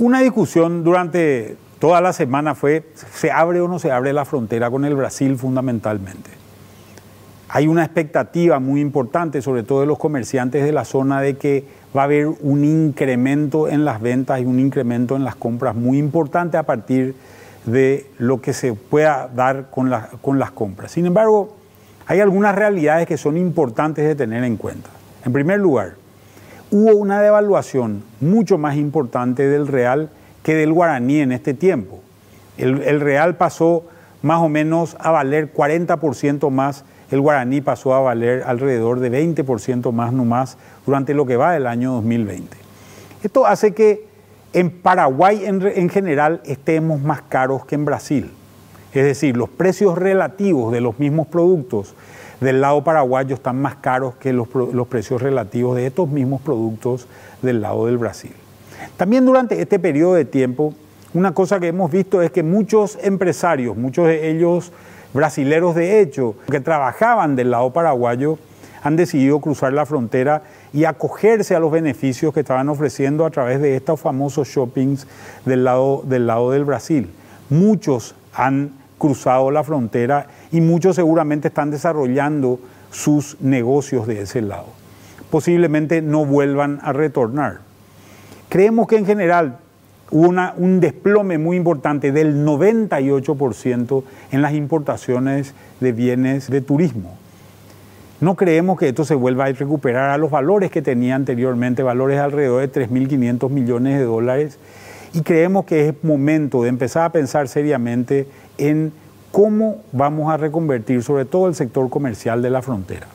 Una discusión durante toda la semana fue, ¿se abre o no se abre la frontera con el Brasil fundamentalmente? Hay una expectativa muy importante, sobre todo de los comerciantes de la zona, de que va a haber un incremento en las ventas y un incremento en las compras muy importante a partir de lo que se pueda dar con, con las compras. Sin embargo, hay algunas realidades que son importantes de tener en cuenta. En primer lugar, hubo una devaluación mucho más importante del real que del guaraní en este tiempo. El, real pasó más o menos a valer 40% más el guaraní pasó a valer alrededor de 20% más nomás durante lo que va del año 2020. Esto hace que en Paraguay en, general estemos más caros que en Brasil. Es decir, los precios relativos de los mismos productos del lado paraguayo están más caros que los, los, precios relativos de estos mismos productos del lado del Brasil. También durante este periodo de tiempo, una cosa que hemos visto es que muchos empresarios, muchos de ellos brasileros de hecho, que trabajaban del lado paraguayo, han decidido cruzar la frontera y acogerse a los beneficios que estaban ofreciendo a través de estos famosos shoppings del lado del, lado del Brasil. Muchos han cruzado la frontera y muchos seguramente están desarrollando sus negocios de ese lado. Posiblemente no vuelvan a retornar. Creemos que en general hubo un desplome muy importante del 98% en las importaciones de bienes de turismo. No creemos que esto se vuelva a recuperar a los valores que tenía anteriormente, valores alrededor de 3.500 millones de dólares, y creemos que es momento de empezar a pensar seriamente en cómo vamos a reconvertir sobre todo el sector comercial de la frontera.